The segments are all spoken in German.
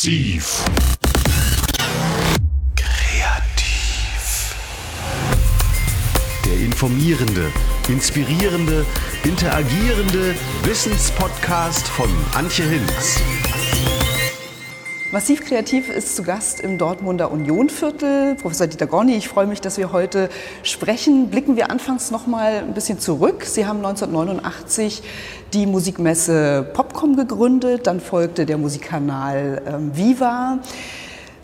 Massiv. Kreativ. Der informierende, inspirierende, interagierende Wissenspodcast von Antje Hinz. Massiv Kreativ ist zu Gast im Dortmunder Unionviertel. Professor Dieter Gorni, ich freue mich, dass wir heute sprechen. Blicken wir anfangs noch mal ein bisschen zurück. Sie haben 1989 die Musikmesse Popcom gegründet, dann folgte der Musikkanal ähm, Viva.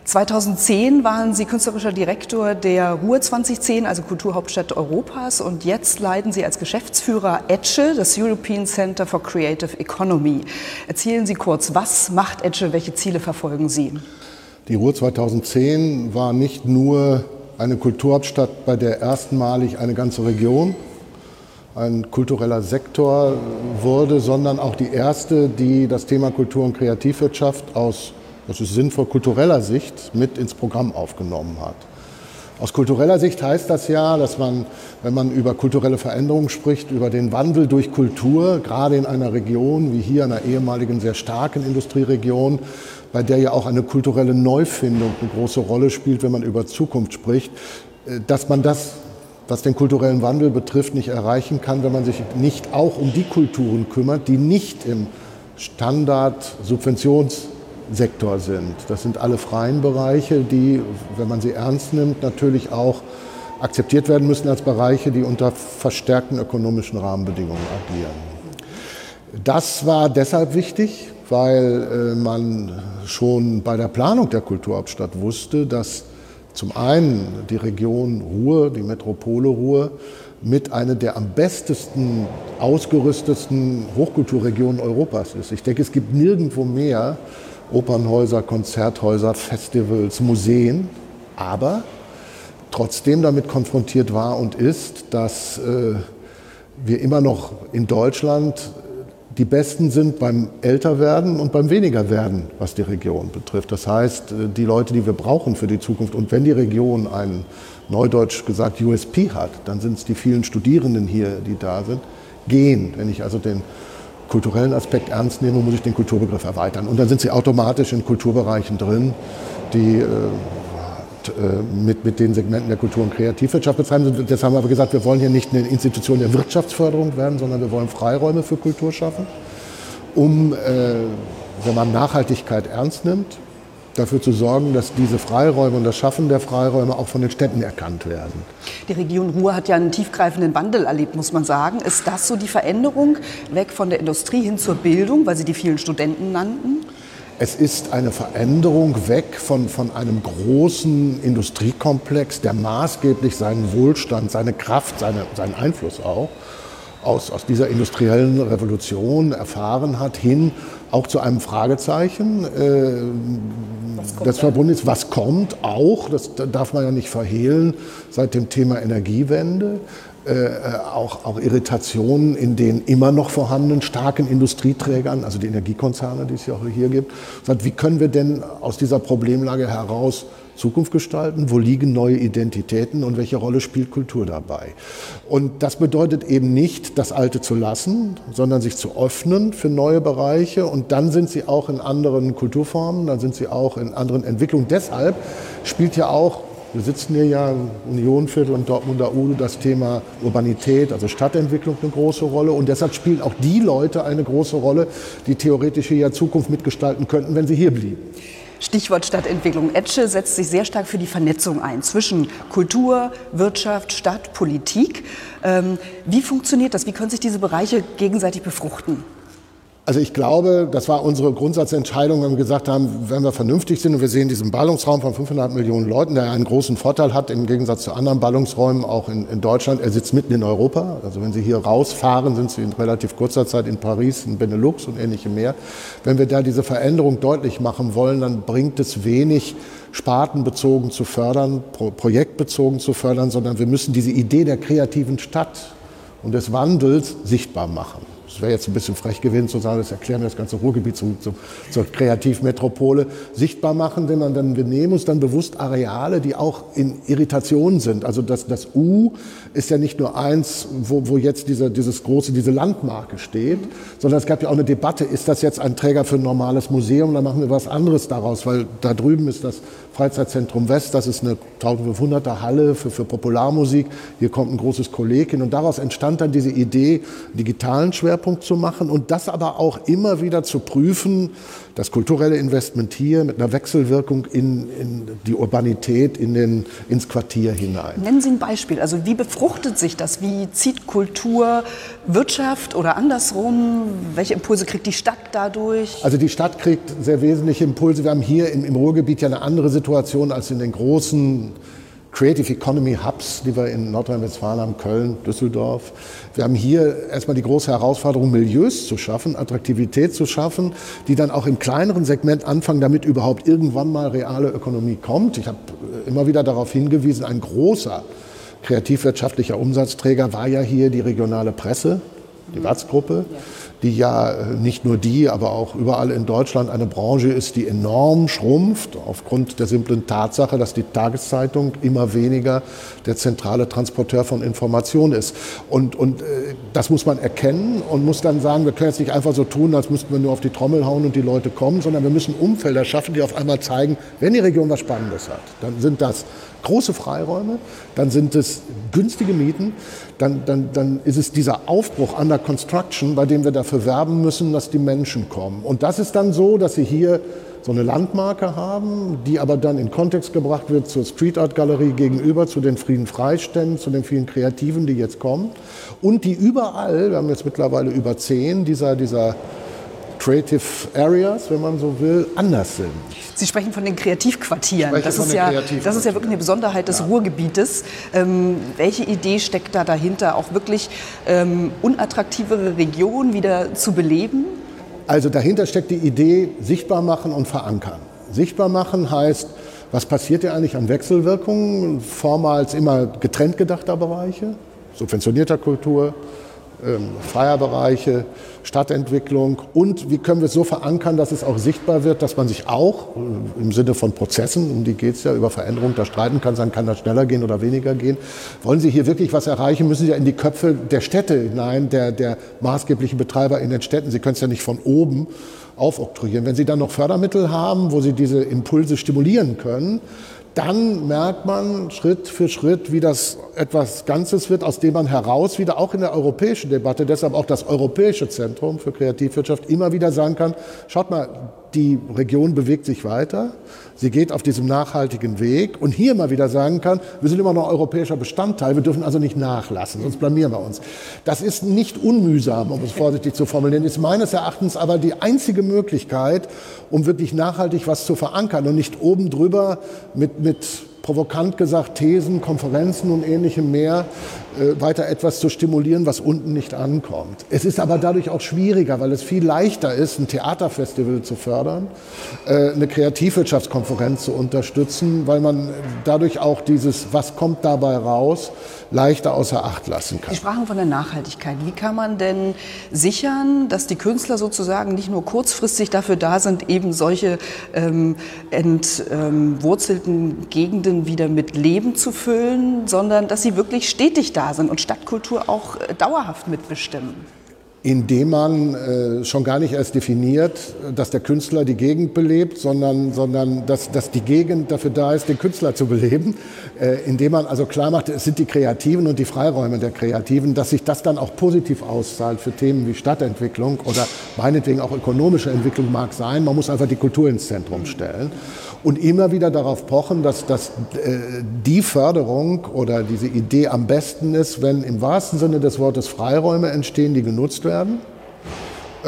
2010 waren Sie künstlerischer Direktor der Ruhr 2010, also Kulturhauptstadt Europas, und jetzt leiten Sie als Geschäftsführer ETCHE, das European Center for Creative Economy. Erzählen Sie kurz, was macht ETCHE, welche Ziele verfolgen Sie? Die Ruhr 2010 war nicht nur eine Kulturhauptstadt, bei der erstmalig eine ganze Region ein kultureller Sektor wurde, sondern auch die erste, die das Thema Kultur- und Kreativwirtschaft aus das ist sinnvoll kultureller Sicht mit ins Programm aufgenommen hat. Aus kultureller Sicht heißt das ja, dass man, wenn man über kulturelle Veränderungen spricht, über den Wandel durch Kultur, gerade in einer Region wie hier, einer ehemaligen sehr starken Industrieregion, bei der ja auch eine kulturelle Neufindung eine große Rolle spielt, wenn man über Zukunft spricht, äh, dass man das, was den kulturellen Wandel betrifft, nicht erreichen kann, wenn man sich nicht auch um die Kulturen kümmert, die nicht im Standard-Subventions- Sektor sind. Das sind alle freien Bereiche, die, wenn man sie ernst nimmt, natürlich auch akzeptiert werden müssen als Bereiche, die unter verstärkten ökonomischen Rahmenbedingungen agieren. Das war deshalb wichtig, weil äh, man schon bei der Planung der Kulturhauptstadt wusste, dass zum einen die Region Ruhr, die Metropole Ruhr, mit einer der am bestesten ausgerüstetsten Hochkulturregionen Europas ist. Ich denke, es gibt nirgendwo mehr Opernhäuser, Konzerthäuser, Festivals, Museen, aber trotzdem damit konfrontiert war und ist, dass äh, wir immer noch in Deutschland die Besten sind beim Älterwerden und beim Wenigerwerden, was die Region betrifft. Das heißt, äh, die Leute, die wir brauchen für die Zukunft, und wenn die Region einen, neudeutsch gesagt, USP hat, dann sind es die vielen Studierenden hier, die da sind, gehen. Wenn ich also den kulturellen Aspekt ernst nehme, muss ich den Kulturbegriff erweitern. Und dann sind sie automatisch in Kulturbereichen drin, die äh, äh, mit, mit den Segmenten der Kultur- und Kreativwirtschaft betreiben. Jetzt haben wir aber gesagt, wir wollen hier nicht eine Institution der Wirtschaftsförderung werden, sondern wir wollen Freiräume für Kultur schaffen, um, äh, wenn man Nachhaltigkeit ernst nimmt, dafür zu sorgen, dass diese Freiräume und das Schaffen der Freiräume auch von den Städten erkannt werden. Die Region Ruhr hat ja einen tiefgreifenden Wandel erlebt, muss man sagen. Ist das so die Veränderung weg von der Industrie hin zur Bildung, weil Sie die vielen Studenten nannten? Es ist eine Veränderung weg von, von einem großen Industriekomplex, der maßgeblich seinen Wohlstand, seine Kraft, seine, seinen Einfluss auch aus, aus dieser industriellen Revolution erfahren hat, hin auch zu einem Fragezeichen, äh, das verbunden ist, was kommt auch, das darf man ja nicht verhehlen, seit dem Thema Energiewende, äh, auch, auch Irritationen in den immer noch vorhandenen starken Industrieträgern, also die Energiekonzerne, die es ja auch hier gibt. Wie können wir denn aus dieser Problemlage heraus Zukunft gestalten? Wo liegen neue Identitäten und welche Rolle spielt Kultur dabei? Und das bedeutet eben nicht, das Alte zu lassen, sondern sich zu öffnen für neue Bereiche. Und dann sind sie auch in anderen Kulturformen, dann sind sie auch in anderen Entwicklungen. Deshalb spielt ja auch wir sitzen hier ja im Unionviertel und Dortmunder Ude das Thema Urbanität, also Stadtentwicklung eine große Rolle. Und deshalb spielen auch die Leute eine große Rolle, die theoretisch hier ja Zukunft mitgestalten könnten, wenn sie hier blieben. Stichwort Stadtentwicklung. Etche setzt sich sehr stark für die Vernetzung ein zwischen Kultur, Wirtschaft, Stadt, Politik. Ähm, wie funktioniert das? Wie können sich diese Bereiche gegenseitig befruchten? Also ich glaube, das war unsere Grundsatzentscheidung, wenn wir gesagt haben, wenn wir vernünftig sind und wir sehen diesen Ballungsraum von 500 Millionen Leuten, der einen großen Vorteil hat im Gegensatz zu anderen Ballungsräumen, auch in, in, Deutschland. Er sitzt mitten in Europa. Also wenn Sie hier rausfahren, sind Sie in relativ kurzer Zeit in Paris, in Benelux und ähnlichem mehr. Wenn wir da diese Veränderung deutlich machen wollen, dann bringt es wenig, spartenbezogen zu fördern, pro, projektbezogen zu fördern, sondern wir müssen diese Idee der kreativen Stadt und des Wandels sichtbar machen. Es wäre jetzt ein bisschen frech gewesen zu sagen, das erklären wir das ganze Ruhrgebiet zu, zu, zur Kreativmetropole sichtbar machen, sondern dann wir nehmen uns dann bewusst Areale, die auch in Irritation sind. Also das, das U ist ja nicht nur eins, wo, wo jetzt diese, dieses große, diese Landmarke steht, sondern es gab ja auch eine Debatte, ist das jetzt ein Träger für ein normales Museum, dann machen wir was anderes daraus, weil da drüben ist das Freizeitzentrum West, das ist eine 1500er Halle für, für Popularmusik. Hier kommt ein großes Kolleg hin und daraus entstand dann diese Idee, digitalen Schwerpunkt zu machen und das aber auch immer wieder zu prüfen, das kulturelle Investment hier mit einer Wechselwirkung in, in die Urbanität, in den, ins Quartier hinein. Nennen Sie ein Beispiel. Also wie befruchtet sich das? Wie zieht Kultur Wirtschaft oder andersrum? Welche Impulse kriegt die Stadt dadurch? Also die Stadt kriegt sehr wesentliche Impulse. Wir haben hier im, im Ruhrgebiet ja eine andere Situation als in den großen Creative Economy Hubs, die wir in Nordrhein-Westfalen haben, Köln, Düsseldorf. Wir haben hier erstmal die große Herausforderung, Milieus zu schaffen, Attraktivität zu schaffen, die dann auch im kleineren Segment anfangen, damit überhaupt irgendwann mal reale Ökonomie kommt. Ich habe immer wieder darauf hingewiesen, ein großer kreativwirtschaftlicher Umsatzträger war ja hier die regionale Presse, die Watz-Gruppe. Ja die ja äh, nicht nur die, aber auch überall in Deutschland eine Branche ist, die enorm schrumpft, aufgrund der simplen Tatsache, dass die Tageszeitung immer weniger der zentrale Transporteur von Informationen ist. Und, und äh, das muss man erkennen und muss dann sagen, wir können jetzt nicht einfach so tun, als müssten wir nur auf die Trommel hauen und die Leute kommen, sondern wir müssen Umfelder schaffen, die auf einmal zeigen, wenn die Region was Spannendes hat, dann sind das große Freiräume, dann sind es günstige Mieten, dann, dann, dann ist es dieser Aufbruch under construction, bei dem wir dafür werben müssen, dass die Menschen kommen. Und das ist dann so, dass sie hier so eine Landmarke haben, die aber dann in Kontext gebracht wird zur Street Art Galerie gegenüber, zu den Frieden Freiständen, zu den vielen Kreativen, die jetzt kommen. Und die überall, wir haben jetzt mittlerweile über zehn dieser, dieser Creative Areas, wenn man so will, anders sind. Sie sprechen von den Kreativquartieren. Das ist, ja, das ist ja wirklich eine Besonderheit des ja. Ruhrgebietes. Ähm, welche Idee steckt da dahinter, auch wirklich ähm, unattraktivere Regionen wieder zu beleben? Also dahinter steckt die Idee, sichtbar machen und verankern. Sichtbar machen heißt, was passiert ja eigentlich an Wechselwirkungen, vormals immer getrennt gedachter Bereiche, subventionierter Kultur, Feierbereiche, Stadtentwicklung und wie können wir es so verankern, dass es auch sichtbar wird, dass man sich auch äh, im Sinne von Prozessen, um die geht es ja, über Veränderung da streiten kann, sagen, kann das schneller gehen oder weniger gehen. Wollen Sie hier wirklich was erreichen, müssen Sie ja in die Köpfe der Städte hinein, der, der maßgeblichen Betreiber in den Städten. Sie können es ja nicht von oben aufoktroyieren. Wenn Sie dann noch Fördermittel haben, wo Sie diese Impulse stimulieren können, dann merkt man Schritt für Schritt, wie das etwas Ganzes wird, aus dem man heraus wieder auch in der europäischen Debatte, deshalb auch das Europäische Zentrum für Kreativwirtschaft immer wieder sagen kann, schaut mal, die Region bewegt sich weiter, sie geht auf diesem nachhaltigen Weg und hier mal wieder sagen kann, wir sind immer noch europäischer Bestandteil, wir dürfen also nicht nachlassen, sonst blamieren wir uns. Das ist nicht unmühsam, um es vorsichtig zu formulieren, ist meines Erachtens aber die einzige Möglichkeit, um wirklich nachhaltig was zu verankern und nicht oben drüber mit, mit provokant gesagt, Thesen, Konferenzen und ähnlichem mehr, äh, weiter etwas zu stimulieren, was unten nicht ankommt. Es ist aber dadurch auch schwieriger, weil es viel leichter ist, ein Theaterfestival zu fördern, äh, eine Kreativwirtschaftskonferenz zu unterstützen, weil man dadurch auch dieses, was kommt dabei raus, leichter außer Acht lassen kann. Sie sprachen von der Nachhaltigkeit. Wie kann man denn sichern, dass die Künstler sozusagen nicht nur kurzfristig dafür da sind, eben solche ähm, entwurzelten Gegenden wieder mit Leben zu füllen, sondern dass sie wirklich stetig da sind und Stadtkultur auch äh, dauerhaft mitbestimmen? indem man äh, schon gar nicht erst definiert, dass der Künstler die Gegend belebt, sondern, sondern dass, dass die Gegend dafür da ist, den Künstler zu beleben, äh, indem man also klar macht, es sind die Kreativen und die Freiräume der Kreativen, dass sich das dann auch positiv auszahlt für Themen wie Stadtentwicklung oder meinetwegen auch ökonomische Entwicklung mag sein. Man muss einfach die Kultur ins Zentrum stellen und immer wieder darauf pochen, dass, dass äh, die Förderung oder diese Idee am besten ist, wenn im wahrsten Sinne des Wortes Freiräume entstehen, die genutzt werden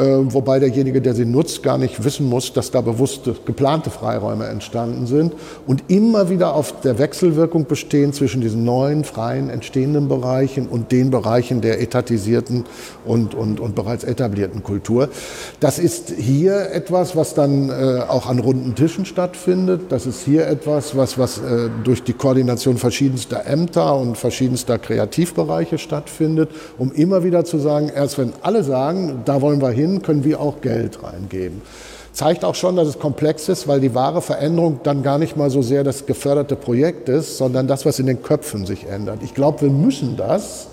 wobei derjenige, der sie nutzt, gar nicht wissen muss, dass da bewusste, geplante Freiräume entstanden sind und immer wieder auf der Wechselwirkung bestehen zwischen diesen neuen, freien, entstehenden Bereichen und den Bereichen der etatisierten und, und, und bereits etablierten Kultur. Das ist hier etwas, was dann äh, auch an runden Tischen stattfindet. Das ist hier etwas, was, was äh, durch die Koordination verschiedenster Ämter und verschiedenster Kreativbereiche stattfindet, um immer wieder zu sagen, erst wenn alle sagen, da wollen wir hin, können wir auch Geld reingeben zeigt auch schon, dass es komplex ist, weil die wahre Veränderung dann gar nicht mal so sehr das geförderte Projekt ist, sondern das, was in den Köpfen sich ändert. Ich glaube, wir müssen das,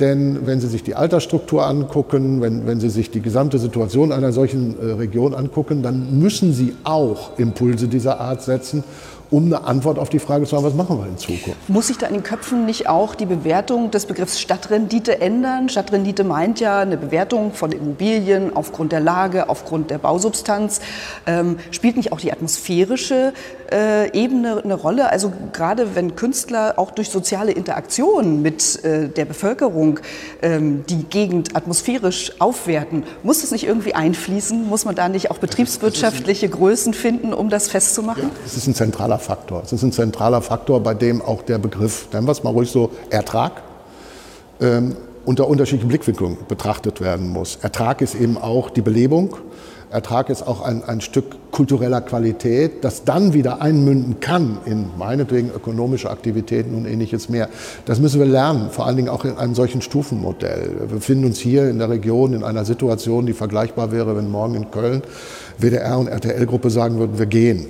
denn wenn Sie sich die Altersstruktur angucken, wenn, wenn Sie sich die gesamte Situation einer solchen äh, Region angucken, dann müssen Sie auch Impulse dieser Art setzen, um eine Antwort auf die Frage zu haben, was machen wir in Zukunft. Muss sich da in den Köpfen nicht auch die Bewertung des Begriffs Stadtrendite ändern? Stadtrendite meint ja eine Bewertung von Immobilien aufgrund der Lage, aufgrund der Bausubstanz. Ähm, spielt nicht auch die atmosphärische äh, Ebene eine Rolle? Also gerade wenn Künstler auch durch soziale Interaktion mit äh, der Bevölkerung ähm, die Gegend atmosphärisch aufwerten, muss das nicht irgendwie einfließen? Muss man da nicht auch betriebswirtschaftliche Größen finden, um das festzumachen? Ja, das ist ein zentraler zentraler Faktor. Es ist ein zentraler Faktor, bei dem auch der Begriff, nennen wir es mal ruhig so, Ertrag, ähm, unter unterschiedlichen Blickwinkeln betrachtet werden muss. Ertrag ist eben auch die Belebung. Ertrag ist auch ein, ein Stück kultureller Qualität, das dann wieder einmünden kann in meinetwegen ökonomische Aktivitäten und ähnliches mehr. Das müssen wir lernen, vor allen Dingen auch in einem solchen Stufenmodell. Wir befinden uns hier in der Region in einer Situation, die vergleichbar wäre, wenn morgen in Köln WDR und RTL-Gruppe sagen würden, wir gehen.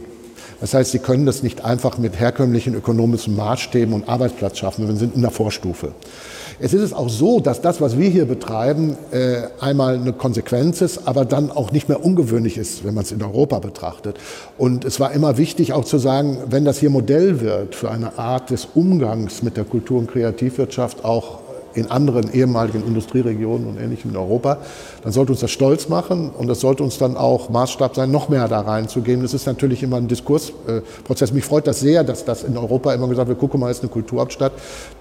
Das heißt, Sie können das nicht einfach mit herkömmlichen ökonomischen Maßstäben und Arbeitsplatz schaffen. Wir sind in der Vorstufe. Es ist auch so, dass das, was wir hier betreiben, äh, einmal eine Konsequenz ist, aber dann auch nicht mehr ungewöhnlich ist, wenn man es in Europa betrachtet. Und es war immer wichtig auch zu sagen, wenn das hier Modell wird für eine Art des Umgangs mit der Kultur- und Kreativwirtschaft, auch in anderen ehemaligen Industrieregionen und Ähnlichem in Europa, dann sollte uns das stolz machen und das sollte uns dann auch Maßstab sein, noch mehr da reinzugeben. Das ist natürlich immer ein Diskursprozess. Mich freut das sehr, dass das in Europa immer gesagt wird, guck mal, ist eine Kulturhauptstadt,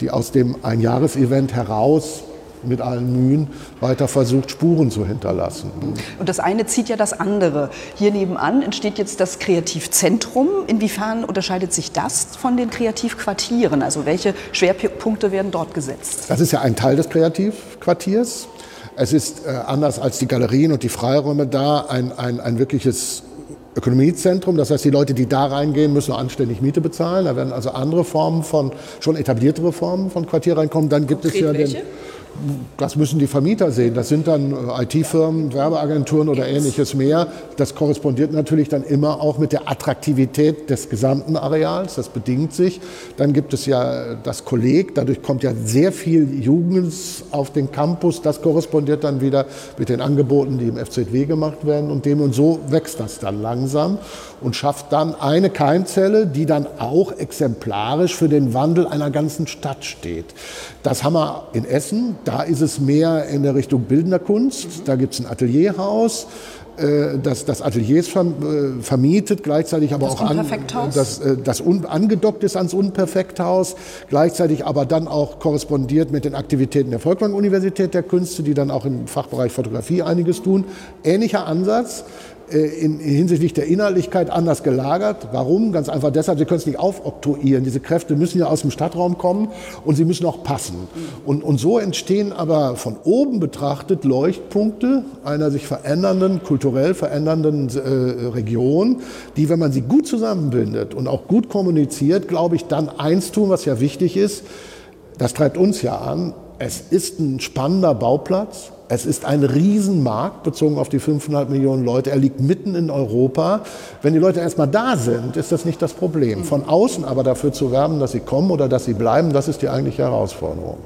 die aus dem Einjahresevent heraus mit allen Mühen weiter versucht, Spuren zu hinterlassen. Und das eine zieht ja das andere. Hier nebenan entsteht jetzt das Kreativzentrum. Inwiefern unterscheidet sich das von den Kreativquartieren? Also welche Schwerpunkte werden dort gesetzt? Das ist ja ein Teil des Kreativquartiers. Es ist äh, anders als die Galerien und die Freiräume da ein, ein, ein wirkliches Ökonomiezentrum. Das heißt, die Leute, die da reingehen, müssen anständig Miete bezahlen. Da werden also andere Formen von, schon etabliertere Formen von Quartier reinkommen. Dann gibt Konkret es ja welche? Das müssen die Vermieter sehen. Das sind dann äh, IT-Firmen, Werbeagenturen oder ähnliches mehr. Das korrespondiert natürlich dann immer auch mit der Attraktivität des gesamten Areals. Das bedingt sich. Dann gibt es ja das Kolleg. Dadurch kommt ja sehr viel Jugend auf den Campus. Das korrespondiert dann wieder mit den Angeboten, die im FZW gemacht werden. Und dem und so wächst das dann langsam und schafft dann eine Keimzelle, die dann auch exemplarisch für den Wandel einer ganzen Stadt steht. Das haben wir in Essen. Da ist es mehr in der Richtung bildender Kunst. Da gibt es ein Atelierhaus äh, das, das Atelier ist äh, vermietet, gleichzeitig aber das auch an, das, äh, das un, angedockt ist ans Unperfekthaus, gleichzeitig aber dann auch korrespondiert mit den Aktivitäten der Volkwang-Universität der Künste, die dann auch im Fachbereich Fotografie einiges tun. Ähnlicher Ansatz. Äh, in, hinsichtlich der Inhaltlichkeit anders gelagert. Warum? Ganz einfach deshalb, Sie können es nicht aufoktroyieren. Diese Kräfte müssen ja aus dem Stadtraum kommen und sie müssen auch passen. Und, und so entstehen aber von oben betrachtet Leuchtpunkte einer sich verändernden, kulturell verändernden äh, Region, die, wenn man sie gut zusammenbindet und auch gut kommuniziert, glaube ich, dann eins tun, was ja wichtig ist. Das treibt uns ja an. Es ist ein spannender Bauplatz es ist ein Riesenmarkt bezogen auf die 500 Millionen Leute. Er liegt mitten in Europa. Wenn die Leute erstmal da sind, ist das nicht das Problem. Von außen aber dafür zu werben, dass sie kommen oder dass sie bleiben, das ist die eigentliche Herausforderung.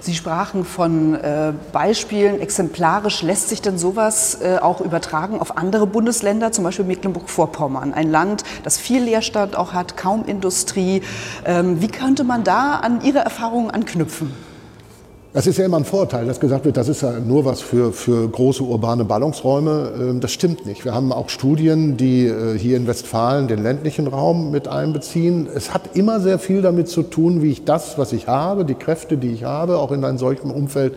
Sie sprachen von äh, Beispielen. Exemplarisch lässt sich denn sowas äh, auch übertragen auf andere Bundesländer, zum Beispiel Mecklenburg-Vorpommern, ein Land, das viel Leerstand auch hat, kaum Industrie. Ähm, wie könnte man da an Ihre Erfahrungen anknüpfen? Das ist ja immer ein Vorteil, dass gesagt wird, das ist ja nur was für, für große urbane Ballungsräume. Ähm, das stimmt nicht. Wir haben auch Studien, die äh, hier in Westfalen den ländlichen Raum mit einbeziehen. Es hat immer sehr viel damit zu tun, wie ich das, was ich habe, die Kräfte, die ich habe, auch in einem solchen Umfeld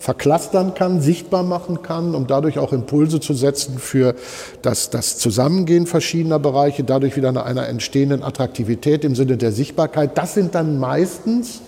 verklustern kann, sichtbar machen kann, um dadurch auch Impulse zu setzen für das, das Zusammengehen verschiedener Bereiche, dadurch wieder eine, einer entstehenden Attraktivität im Sinne der Sichtbarkeit. Das sind dann meistens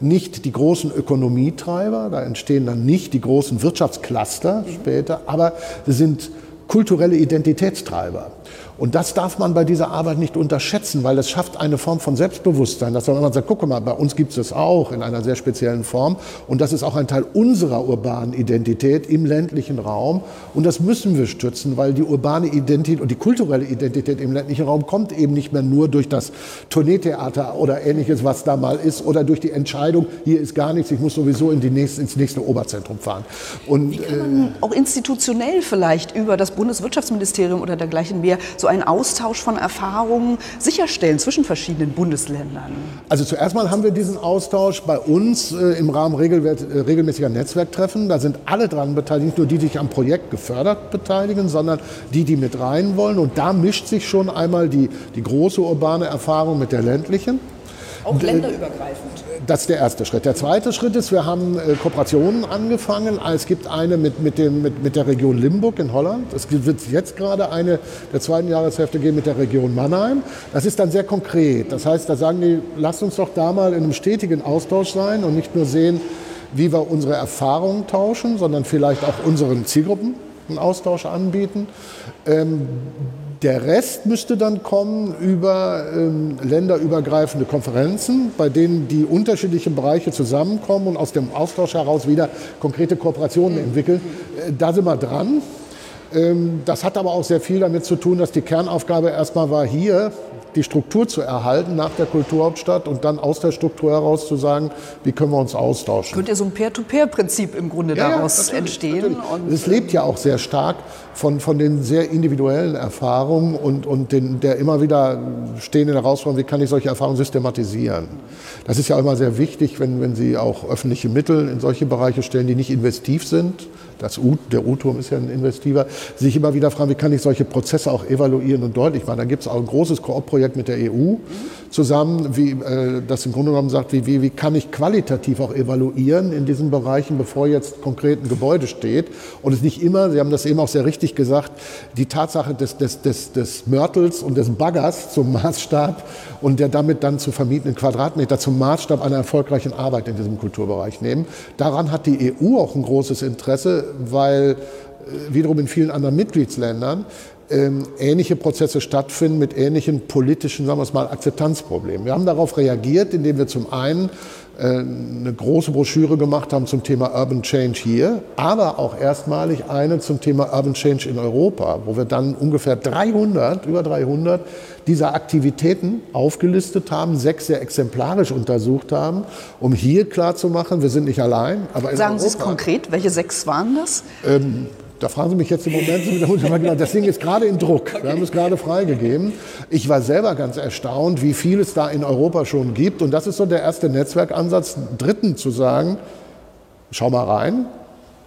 nicht die großen Ökonomietreiber, da entstehen dann nicht die großen Wirtschaftscluster später, aber sie sind kulturelle Identitätstreiber. Und das darf man bei dieser Arbeit nicht unterschätzen, weil es schafft eine Form von Selbstbewusstsein, dass man sagt, guck mal, bei uns gibt es das auch in einer sehr speziellen Form. Und das ist auch ein Teil unserer urbanen Identität im ländlichen Raum. Und das müssen wir stützen, weil die urbane Identität und die kulturelle Identität im ländlichen Raum kommt eben nicht mehr nur durch das Tourneetheater oder ähnliches, was da mal ist, oder durch die Entscheidung, hier ist gar nichts, ich muss sowieso in die nächste, ins nächste Oberzentrum fahren. Und, Wie kann man äh, auch institutionell vielleicht über das Bundeswirtschaftsministerium oder dergleichen mehr so einen Austausch von Erfahrungen sicherstellen zwischen verschiedenen Bundesländern? Also zuerst mal haben wir diesen Austausch bei uns äh, im Rahmen äh, regelmäßiger Netzwerktreffen. Da sind alle dran beteiligt, nicht nur die, die sich am Projekt gefördert beteiligen, sondern die, die mit rein wollen. Und da mischt sich schon einmal die, die große urbane Erfahrung mit der ländlichen. Auch länderübergreifend. Das ist der erste Schritt. Der zweite Schritt ist, wir haben äh, Kooperationen angefangen. Es gibt eine mit, mit, dem, mit, mit der Region Limburg in Holland. Es wird jetzt gerade eine der zweiten Jahreshälfte geben mit der Region Mannheim. Das ist dann sehr konkret. Das heißt, da sagen die, lasst uns doch da mal in einem stetigen Austausch sein und nicht nur sehen, wie wir unsere Erfahrungen tauschen, sondern vielleicht auch unseren Zielgruppen einen Austausch anbieten. Ähm, der Rest müsste dann kommen über ähm, länderübergreifende Konferenzen, bei denen die unterschiedlichen Bereiche zusammenkommen und aus dem Austausch heraus wieder konkrete Kooperationen entwickeln. Äh, da sind wir dran. Ähm, das hat aber auch sehr viel damit zu tun, dass die Kernaufgabe erstmal war, hier die Struktur zu erhalten nach der Kulturhauptstadt und dann aus der Struktur heraus zu sagen, wie können wir uns austauschen. Könnte so ein Peer-to-Peer-Prinzip im Grunde ja, daraus ja, entstehen. Es lebt ja auch sehr stark von, von den sehr individuellen Erfahrungen und, und den, der immer wieder stehenden Herausforderung, wie kann ich solche Erfahrungen systematisieren. Das ist ja immer sehr wichtig, wenn, wenn Sie auch öffentliche Mittel in solche Bereiche stellen, die nicht investiv sind, das U, der U-Turm ist ja ein Investiver, sich immer wieder fragen, wie kann ich solche Prozesse auch evaluieren und deutlich machen. Da gibt es auch ein großes Koop-Projekt mit der EU zusammen, wie, äh, das im Grunde genommen sagt, wie, wie, wie kann ich qualitativ auch evaluieren in diesen Bereichen, bevor jetzt konkret ein Gebäude steht. Und es nicht immer, Sie haben das eben auch sehr richtig gesagt, die Tatsache des, des, des, des Mörtels und des Baggers zum Maßstab und der damit dann zu vermietenden Quadratmeter zum Maßstab einer erfolgreichen Arbeit in diesem Kulturbereich nehmen. Daran hat die EU auch ein großes Interesse, weil äh, wiederum in vielen anderen Mitgliedsländern ähnliche Prozesse stattfinden mit ähnlichen politischen, sagen wir es mal, Akzeptanzproblemen. Wir haben darauf reagiert, indem wir zum einen äh, eine große Broschüre gemacht haben zum Thema Urban Change hier, aber auch erstmalig eine zum Thema Urban Change in Europa, wo wir dann ungefähr 300, über 300 dieser Aktivitäten aufgelistet haben, sechs sehr exemplarisch untersucht haben, um hier klarzumachen, wir sind nicht allein. Aber Sagen Sie es konkret, welche sechs waren das? Ähm, da fragen Sie mich jetzt im Moment, das Ding ist gerade in Druck. Wir haben es gerade freigegeben. Ich war selber ganz erstaunt, wie viel es da in Europa schon gibt. Und das ist so der erste Netzwerkansatz, Dritten zu sagen, schau mal rein,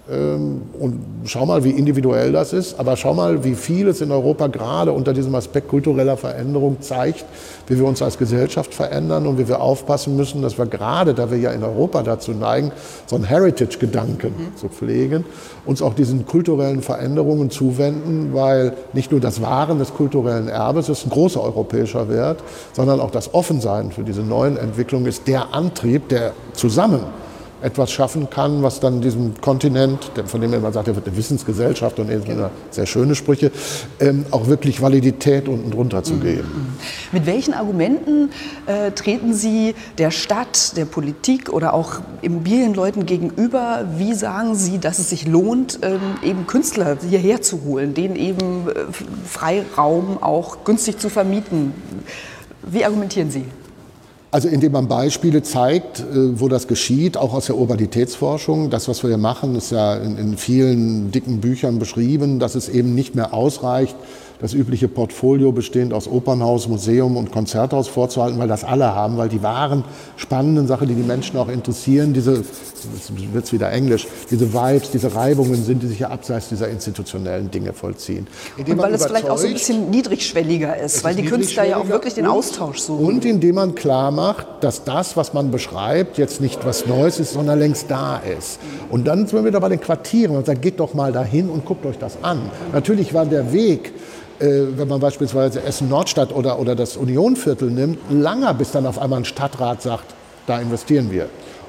und schau mal, wie individuell das ist, aber schau mal, wie viel es in Europa gerade unter diesem Aspekt kultureller Veränderung zeigt, wie wir uns als Gesellschaft verändern und wie wir aufpassen müssen, dass wir gerade, da wir ja in Europa dazu neigen, so einen Heritage-Gedanken mhm. zu pflegen, uns auch diesen kulturellen Veränderungen zuwenden, weil nicht nur das Wahren des kulturellen Erbes ist ein großer europäischer Wert, sondern auch das Offensein für diese neuen Entwicklungen ist der Antrieb, der zusammen etwas schaffen kann, was dann diesem Kontinent, von dem man sagt, er wird eine Wissensgesellschaft und genau. sehr schöne Sprüche, ähm, auch wirklich Validität unten drunter zu geben. Mhm. Mit welchen Argumenten äh, treten Sie der Stadt, der Politik oder auch Immobilienleuten gegenüber? Wie sagen Sie, dass es sich lohnt, ähm, eben Künstler hierher zu holen, denen eben äh, Freiraum auch günstig zu vermieten? Wie argumentieren Sie? Also indem man Beispiele zeigt, äh, wo das geschieht, auch aus der Urbanitätsforschung. Das, was wir hier machen, ist ja in, in, vielen dicken Büchern beschrieben, dass es eben nicht mehr ausreicht, das übliche Portfolio bestehend aus Opernhaus, Museum und Konzerthaus vorzuhalten, weil das alle haben, weil die wahren spannenden Sachen, die die Menschen auch interessieren, diese, jetzt wird wieder Englisch, diese Vibes, diese Reibungen sind, die sich ja abseits dieser institutionellen Dinge vollziehen. Indem und weil es vielleicht auch so ein bisschen niedrigschwelliger ist, weil die Künstler ja auch wirklich den Austausch suchen. Und indem man klar macht, dass das, was man beschreibt, jetzt nicht was Neues ist, sondern längst da ist. Und dann sind wir wieder bei den Quartieren und sagen, geht doch mal dahin und guckt euch das an. Natürlich war der Weg wenn man beispielsweise Essen-Nordstadt oder, oder das Unionviertel nimmt, langer, bis dann auf einmal ein Stadtrat sagt, da investieren wir.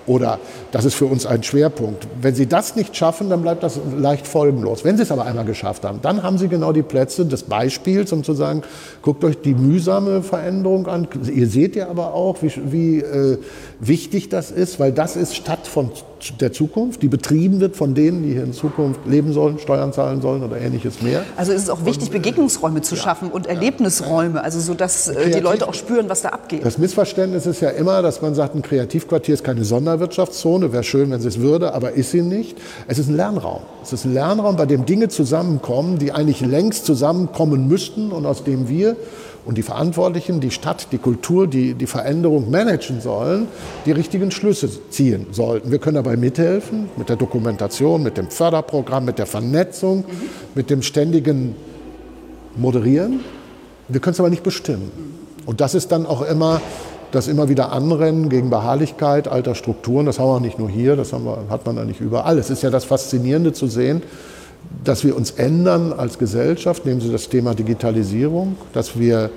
Oder das ist für uns ein Schwerpunkt. Wenn Sie das nicht schaffen, dann bleibt das leicht folgenlos. Wenn Sie es aber einmal geschafft haben, dann haben Sie genau die Plätze des Beispiels, um zu sagen, guckt euch die mühsame Veränderung an. Ihr seht ja aber auch, wie, wie äh, wichtig das ist, weil das ist Stadt von der Zukunft, die betrieben wird von denen, die hier in Zukunft leben sollen, Steuern zahlen sollen oder ähnliches mehr. Also ist es auch wichtig, und, Begegnungsräume zu ja, schaffen und Erlebnisräume, also so, dass äh, die Leute auch spüren, was da abgeht. Das Missverständnis ist ja immer, dass man sagt, ein Kreativquartier ist keine Sonderwirtschaftszone, wäre schön, wenn sie es würde, aber ist sie nicht. Es ist ein Lernraum. Es ist ein Lernraum, bei dem Dinge zusammenkommen, die eigentlich längst zusammenkommen müssten und aus dem wir und die Verantwortlichen, die Stadt, die Kultur, die die Veränderung managen sollen, die richtigen Schlüsse ziehen sollten. Wir können dabei mithelfen, mit der Dokumentation, mit dem Förderprogramm, mit der Vernetzung, mhm. mit dem ständigen Moderieren. Wir können es aber nicht bestimmen. Und das ist dann auch immer das immer wieder Anrennen gegen Beharrlichkeit alter Strukturen. Das haben wir nicht nur hier, das wir, hat man da nicht überall. Es ist ja das Faszinierende zu sehen, dass wir uns ändern als Gesellschaft, nehmen Sie das Thema Digitalisierung, dass wir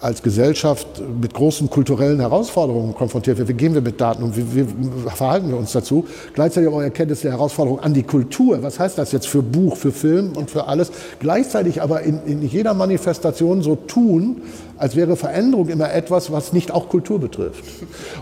als Gesellschaft mit großen kulturellen Herausforderungen konfrontiert werden. Wie gehen wir mit Daten um? Wie, wie, verhalten wir uns dazu? Gleichzeitig auch Erkenntnis der Herausforderung an die Kultur. Was heißt das jetzt für Buch, für Film und für alles? Gleichzeitig aber in, in jeder Manifestation so tun, als wäre Veränderung immer etwas, was nicht auch Kultur betrifft.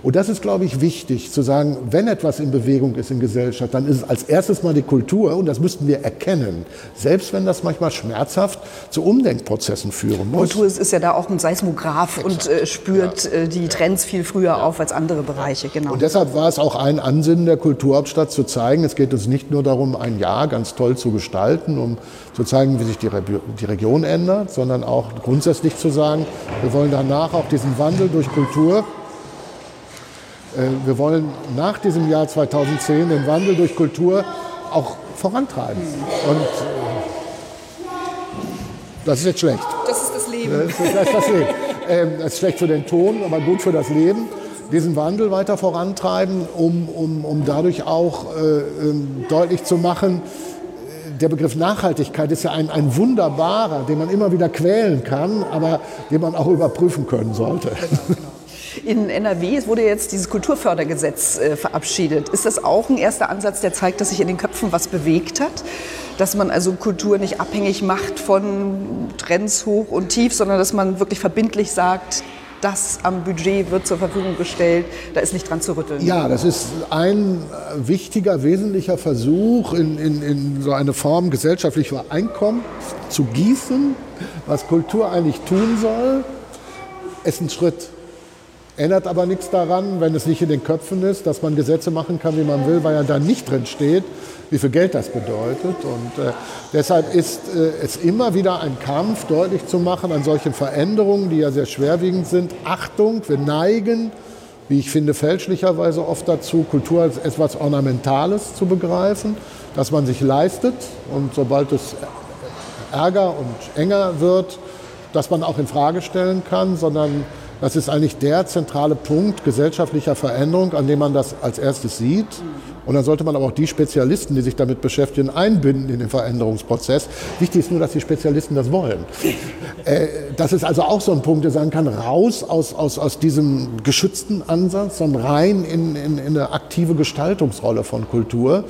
Und das ist, glaube ich, wichtig zu sagen, wenn etwas in Bewegung ist in Gesellschaft, dann ist es als erstes mal die Kultur und das müssten wir erkennen, selbst wenn das manchmal schmerzhaft zu Umdenkprozessen führen muss. Kultur ist, ja da auch ein Seismograph und äh, spürt ja. äh, die Trends viel früher auf als andere Bereiche. Genau. Und deshalb war es auch ein Ansinnen der Kulturhauptstadt zu zeigen, es geht uns nicht nur darum, ein Jahr ganz toll zu gestalten, um zu zeigen, wie sich die, Re die Region ändert, sondern auch grundsätzlich zu sagen, wir wollen danach auch diesen Wandel durch Kultur, äh, wir wollen nach diesem Jahr 2010 den Wandel durch Kultur auch vorantreiben. Und äh, das ist jetzt schlecht. Das ist das Leben. Das ist das, das Leben. Ähm, das ist schlecht für den Ton, aber gut für das Leben diesen Wandel weiter vorantreiben, um, um, um dadurch auch äh, ähm, deutlich zu machen, der Begriff Nachhaltigkeit ist ja ein, ein wunderbarer, den man immer wieder quälen kann, aber den man auch überprüfen können sollte. In NRW wurde jetzt dieses Kulturfördergesetz äh, verabschiedet. Ist das auch ein erster Ansatz, der zeigt, dass sich in den Köpfen was bewegt hat? Dass man also Kultur nicht abhängig macht von Trends hoch und tief, sondern dass man wirklich verbindlich sagt, das am Budget wird zur Verfügung gestellt, da ist nicht dran zu rütteln. Ja, das ist ein wichtiger, wesentlicher Versuch, in, in, in so eine Form gesellschaftlicher Einkommen zu gießen, was Kultur eigentlich tun soll. Ist ein Schritt. Ändert aber nichts daran, wenn es nicht in den Köpfen ist, dass man Gesetze machen kann, wie man will, weil ja da nicht drin steht, wie viel Geld das bedeutet. Und äh, deshalb ist äh, es immer wieder ein Kampf, deutlich zu machen an solchen Veränderungen, die ja sehr schwerwiegend sind. Achtung, wir neigen, wie ich finde, fälschlicherweise oft dazu, Kultur als etwas Ornamentales zu begreifen, dass man sich leistet und sobald es ärger und enger wird, dass man auch in Frage stellen kann, sondern das ist eigentlich der zentrale Punkt gesellschaftlicher Veränderung, an dem man das als erstes sieht. Und dann sollte man aber auch die Spezialisten, die sich damit beschäftigen, einbinden in den Veränderungsprozess. Wichtig ist nur, dass die Spezialisten das wollen. Äh, das ist also auch so ein Punkt, der sagen kann, raus aus, aus, aus diesem geschützten Ansatz, sondern rein in, in, in eine aktive Gestaltungsrolle von Kultur.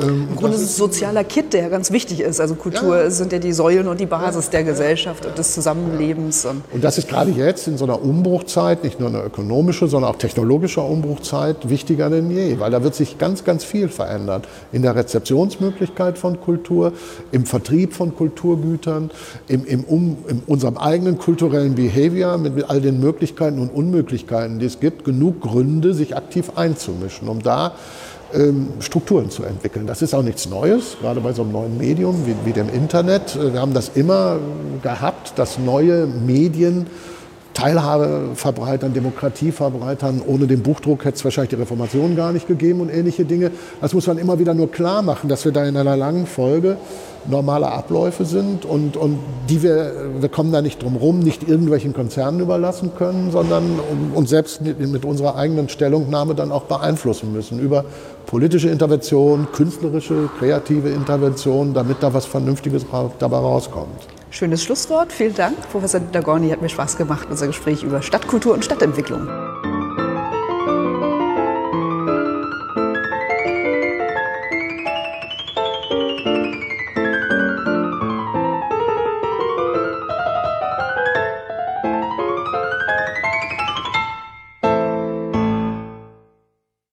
Ähm, Im Grunde ist es sozialer Kit, der ganz wichtig ist. Also Kultur ja. sind ja die Säulen und die Basis der Gesellschaft und des Zusammenlebens. Und das ist gerade jetzt in so einer Umbruchzeit, nicht nur eine ökonomische, sondern auch technologische Umbruchzeit, wichtiger denn je, weil da wird sich ganz, ganz viel verändern. In der Rezeptionsmöglichkeit von Kultur, im Vertrieb von Kulturgütern, im, im um, in unserem eigenen kulturellen Behavior mit all den Möglichkeiten und Unmöglichkeiten, die es gibt, genug Gründe, sich aktiv einzumischen, um da Strukturen zu entwickeln. Das ist auch nichts Neues, gerade bei so einem neuen Medium wie, wie dem Internet. Wir haben das immer gehabt, dass neue Medien Teilhabe verbreitern, Demokratie verbreitern. Ohne den Buchdruck hätte es wahrscheinlich die Reformation gar nicht gegeben und ähnliche Dinge. Das muss man immer wieder nur klar machen, dass wir da in einer langen Folge normale Abläufe sind und, und die wir, wir kommen da nicht drum rum, nicht irgendwelchen Konzernen überlassen können, sondern uns selbst mit unserer eigenen Stellungnahme dann auch beeinflussen müssen über politische Intervention, künstlerische, kreative Intervention, damit da was Vernünftiges dabei rauskommt. Schönes Schlusswort. Vielen Dank, Professor Dagorni. Hat mir Spaß gemacht, unser Gespräch über Stadtkultur und Stadtentwicklung.